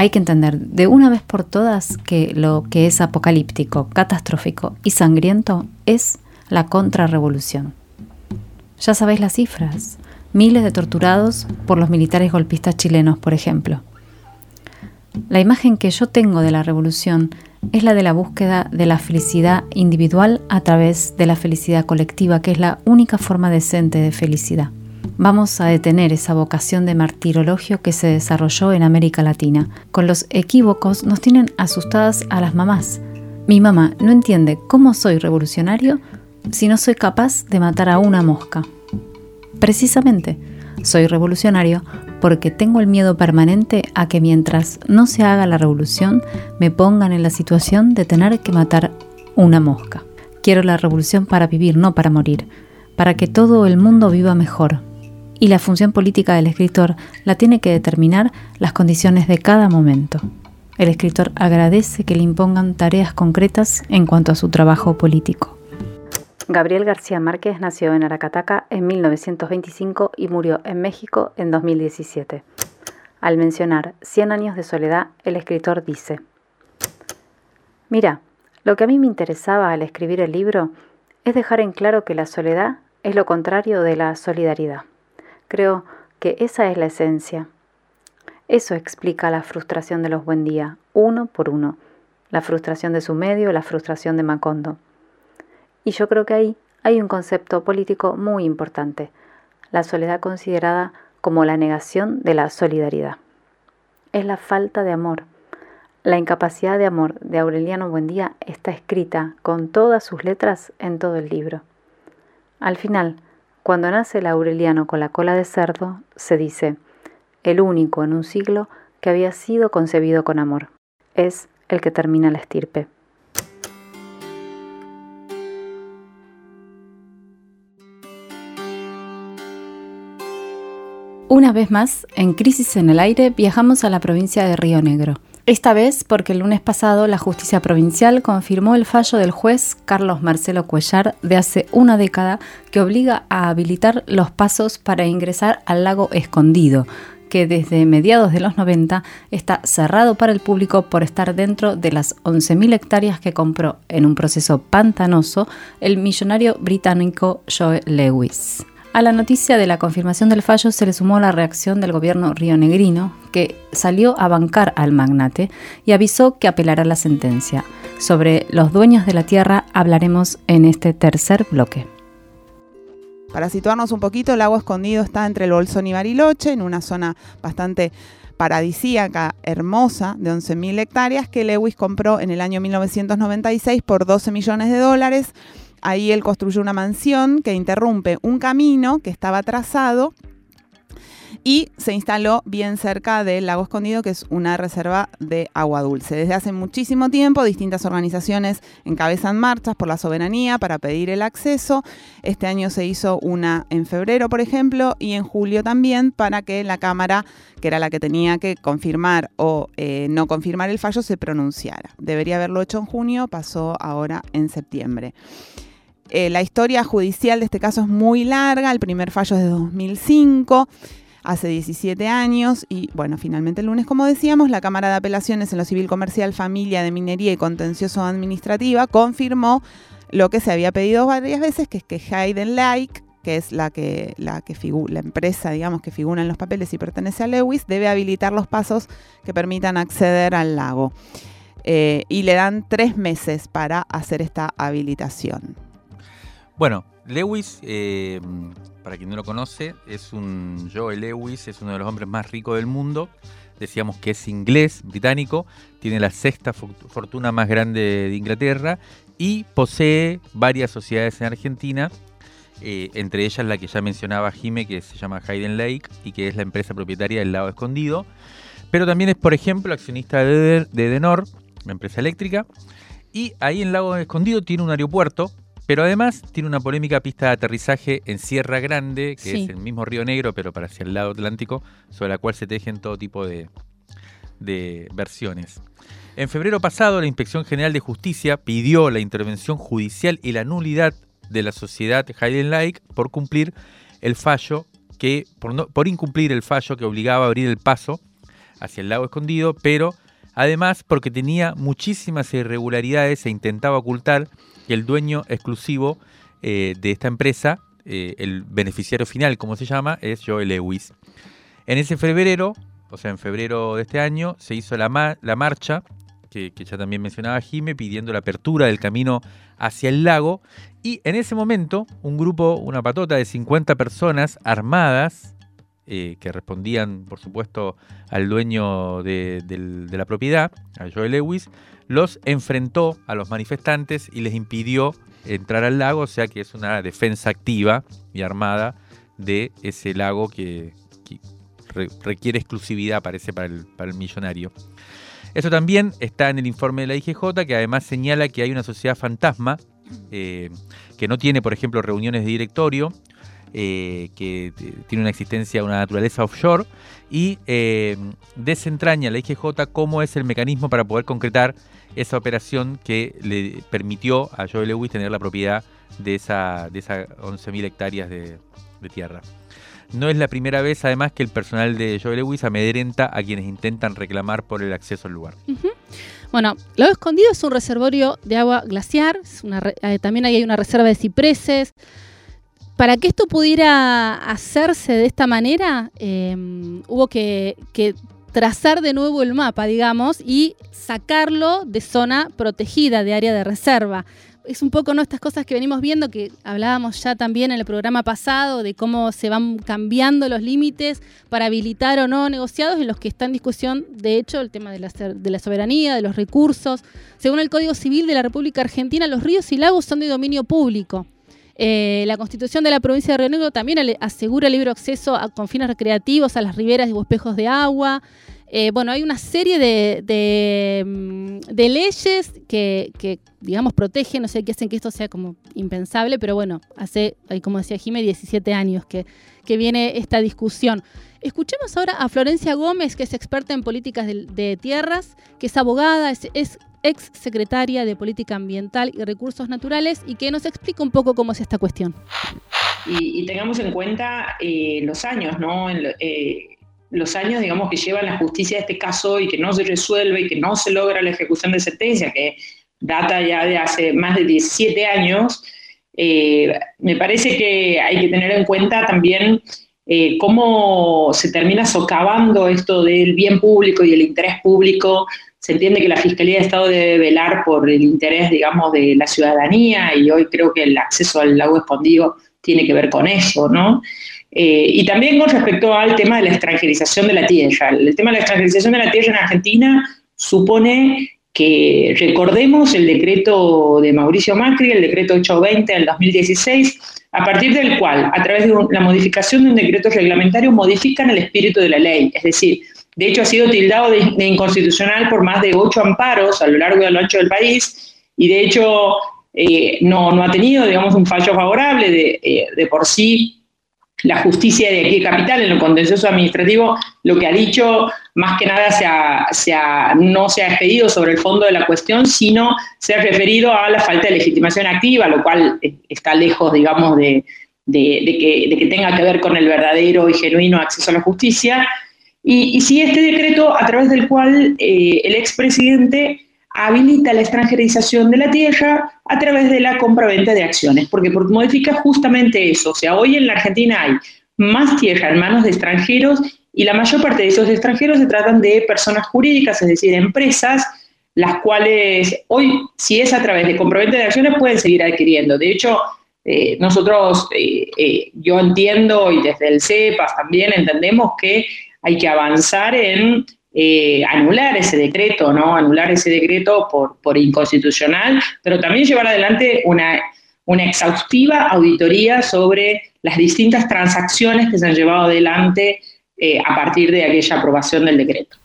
Speaker 1: hay que entender de una vez por todas que lo que es apocalíptico, catastrófico y sangriento es la contrarrevolución. Ya sabéis las cifras, miles de torturados por los militares golpistas chilenos, por ejemplo. La imagen que yo tengo de la revolución es la de la búsqueda de la felicidad individual a través de la felicidad colectiva, que es la única forma decente de felicidad vamos a detener esa vocación de martirologio que se desarrolló en América Latina. Con los equívocos nos tienen asustadas a las mamás. Mi mamá no entiende cómo soy revolucionario si no soy capaz de matar a una mosca. Precisamente, soy revolucionario porque tengo el miedo permanente a que mientras no se haga la revolución me pongan en la situación de tener que matar una mosca. Quiero la revolución para vivir, no para morir, para que todo el mundo viva mejor, y la función política del escritor la tiene que determinar las condiciones de cada momento. El escritor agradece que le impongan tareas concretas en cuanto a su trabajo político. Gabriel García Márquez nació en Aracataca en 1925 y murió en México en 2017. Al mencionar 100 años de soledad, el escritor dice, Mira, lo que a mí me interesaba al escribir el libro es dejar en claro que la soledad es lo contrario de la solidaridad. Creo que esa es la esencia. Eso explica la frustración de los buen día, uno por uno, la frustración de su medio, la frustración de Macondo. Y yo creo que ahí hay un concepto político muy importante, la soledad considerada como la negación de la solidaridad. Es la falta de amor. La incapacidad de amor de Aureliano Buendía está escrita con todas sus letras en todo el libro. Al final, cuando nace el Aureliano con la cola de cerdo, se dice, el único en un siglo que había sido concebido con amor. Es el que termina la estirpe. Una vez más, en Crisis en el Aire, viajamos a la provincia de Río Negro. Esta vez porque el lunes pasado la justicia provincial confirmó el fallo del juez Carlos Marcelo Cuellar de hace una década que obliga a habilitar los pasos para ingresar al lago escondido, que desde mediados de los 90 está cerrado para el público por estar dentro de las 11.000 hectáreas que compró en un proceso pantanoso el millonario británico Joe Lewis. A la noticia de la confirmación del fallo se le sumó la reacción del gobierno rionegrino, que salió a bancar al magnate y avisó que apelará la sentencia. Sobre los dueños de la tierra hablaremos en este tercer bloque.
Speaker 2: Para situarnos un poquito, el lago escondido está entre el Bolsón y Bariloche, en una zona bastante paradisíaca, hermosa, de 11.000 hectáreas, que Lewis compró en el año 1996 por 12 millones de dólares. Ahí él construyó una mansión que interrumpe un camino que estaba trazado y se instaló bien cerca del lago escondido, que es una reserva de agua dulce. Desde hace muchísimo tiempo, distintas organizaciones encabezan marchas por la soberanía para pedir el acceso. Este año se hizo una en febrero, por ejemplo, y en julio también para que la Cámara, que era la que tenía que confirmar o eh, no confirmar el fallo, se pronunciara. Debería haberlo hecho en junio, pasó ahora en septiembre. Eh, la historia judicial de este caso es muy larga, el primer fallo es de 2005 hace 17 años y bueno, finalmente el lunes, como decíamos, la Cámara de Apelaciones en lo Civil Comercial, Familia de Minería y Contencioso Administrativa confirmó lo que se había pedido varias veces, que es que Hayden Lake, que es la que la que la empresa, digamos, que figura en los papeles y pertenece a Lewis, debe habilitar los pasos que permitan acceder al lago. Eh, y le dan tres meses para hacer esta habilitación.
Speaker 4: Bueno, Lewis eh, para quien no lo conoce, es un Joe Lewis, es uno de los hombres más ricos del mundo. Decíamos que es inglés, británico, tiene la sexta fortuna más grande de Inglaterra y posee varias sociedades en Argentina, eh, entre ellas la que ya mencionaba Jime, que se llama Hayden Lake y que es la empresa propietaria del Lago Escondido. Pero también es, por ejemplo, accionista de, de Denor, la empresa eléctrica. Y ahí en Lago Escondido tiene un aeropuerto pero además tiene una polémica pista de aterrizaje en Sierra Grande, que es el mismo Río Negro, pero para hacia el lado Atlántico, sobre la cual se tejen todo tipo de, versiones. En febrero pasado, la Inspección General de Justicia pidió la intervención judicial y la nulidad de la sociedad Hayden Lake por cumplir el fallo que, por, por incumplir el fallo que obligaba a abrir el paso hacia el lago escondido, pero además porque tenía muchísimas irregularidades e intentaba ocultar que el dueño exclusivo eh, de esta empresa, eh, el beneficiario final, como se llama, es Joe Lewis. En ese febrero, o sea, en febrero de este año, se hizo la, la marcha, que, ya también mencionaba Jime, pidiendo la apertura del camino hacia el lago. Y en ese momento, un grupo, una patota de 50 personas armadas, eh, que respondían, por supuesto, al dueño de, la propiedad, a Joe Lewis, los enfrentó a los manifestantes y les impidió entrar al lago, o sea que es una defensa activa y armada de ese lago que, requiere exclusividad, parece, para el, para el millonario. Eso también está en el informe de la IGJ, que además señala que hay una sociedad fantasma eh, que no tiene, por ejemplo, reuniones de directorio, eh, que tiene una existencia, una naturaleza offshore, y eh, desentraña la IGJ cómo es el mecanismo para poder concretar esa operación que le permitió a Joe Lewis tener la propiedad de esas de esa 11.000 hectáreas de, tierra. No es la primera vez, además, que el personal de Joe Lewis amedrenta a quienes intentan reclamar por el acceso al lugar.
Speaker 3: Bueno, Lago Escondido es un reservorio de agua glaciar, eh, también hay una reserva de cipreses. Para que esto pudiera hacerse de esta manera, em, hubo que, que trazar de nuevo el mapa, digamos, y sacarlo de zona protegida, de área de reserva. Es un poco ¿no? estas cosas que venimos viendo, que hablábamos ya también en el programa pasado, de cómo se van cambiando los límites para habilitar o no negociados, en los que está en discusión, de hecho, el tema de la, de la soberanía, de los recursos. Según el Código Civil de la República Argentina, los ríos y lagos son de dominio público. Eh, la constitución de la provincia de Río Negro también asegura el libre acceso a, con fines recreativos a las riberas y espejos de agua. Eh, bueno, hay una serie de, mm, leyes que, digamos, protegen, no sé, que hacen que esto sea como impensable, pero bueno, hace, como decía Jimé, 17 años que, viene esta discusión. Escuchemos ahora a Florencia Gómez, que es experta en políticas de, tierras, que es abogada, es ex secretaria de Política Ambiental y Recursos Naturales, y que nos explica un poco cómo es esta cuestión.
Speaker 11: Y, tengamos en cuenta eh, los años, ¿no? Eh, los años, digamos, que lleva la justicia este caso y que no se resuelve y que no se logra la ejecución de sentencia, que data ya de hace más de 17 años, eh, me parece que hay que tener en cuenta también cómo se termina socavando esto del bien público y el interés público se entiende que la Fiscalía de Estado debe velar por el interés, digamos, de la ciudadanía y hoy creo que el acceso al lago escondido tiene que ver con eso, ¿no? Eh, y también con respecto al tema de la extranjerización de la tierra. El tema de la extranjerización de la tierra en Argentina supone que recordemos el decreto de Mauricio Macri, el decreto 820 del 2016, a partir del cual, a través de la modificación de un decreto reglamentario, modifican el espíritu de la ley. Es decir, de hecho ha sido tildado de, inconstitucional por más de ocho amparos a lo largo lo ancho del país, y de hecho eh, no, no, ha tenido, digamos, un fallo favorable de, eh, de por sí la justicia de aquí de Capital, en lo contencioso administrativo, lo que ha dicho más que nada se no se ha expedido sobre el fondo de la cuestión, sino se ha referido a la falta de legitimación activa, lo cual está lejos, digamos, de, que, tenga que ver con el verdadero y genuino acceso a la justicia. Y, y sí, este decreto, a través del cual eh, el expresidente habilita la extranjerización de la tierra a través de la compra-venta de acciones, porque modifica justamente eso. O sea, hoy en la Argentina hay más tierra en manos de extranjeros y la mayor parte de esos extranjeros se tratan de personas jurídicas, es decir, empresas, las cuales hoy, si es a través de compra-venta de acciones, pueden seguir adquiriendo. De hecho, eh, nosotros, eh, eh, yo entiendo y desde el CEPAS también entendemos que hay que avanzar en eh, anular ese decreto, ¿no? Anular ese decreto por, inconstitucional, pero también llevar adelante una, una exhaustiva auditoría sobre las distintas transacciones que se han llevado adelante eh, a partir de aquella aprobación del decreto.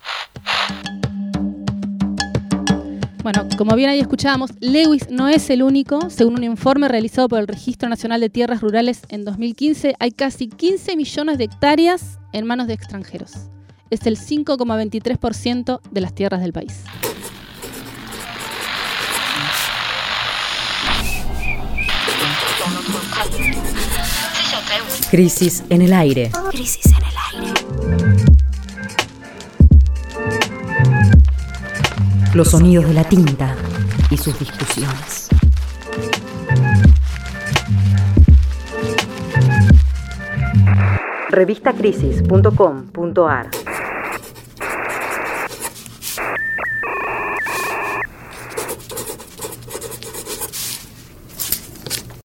Speaker 3: Bueno, como bien ahí escuchábamos, Lewis no es el único. Según un informe realizado por el Registro Nacional de Tierras Rurales en 2015, hay casi 15 millones de hectáreas en manos de extranjeros es el 5,23% de las tierras del país.
Speaker 8: Crisis en el aire. Crisis en el aire. Los sonidos de la tinta y sus discusiones. revistacrisis.com.ar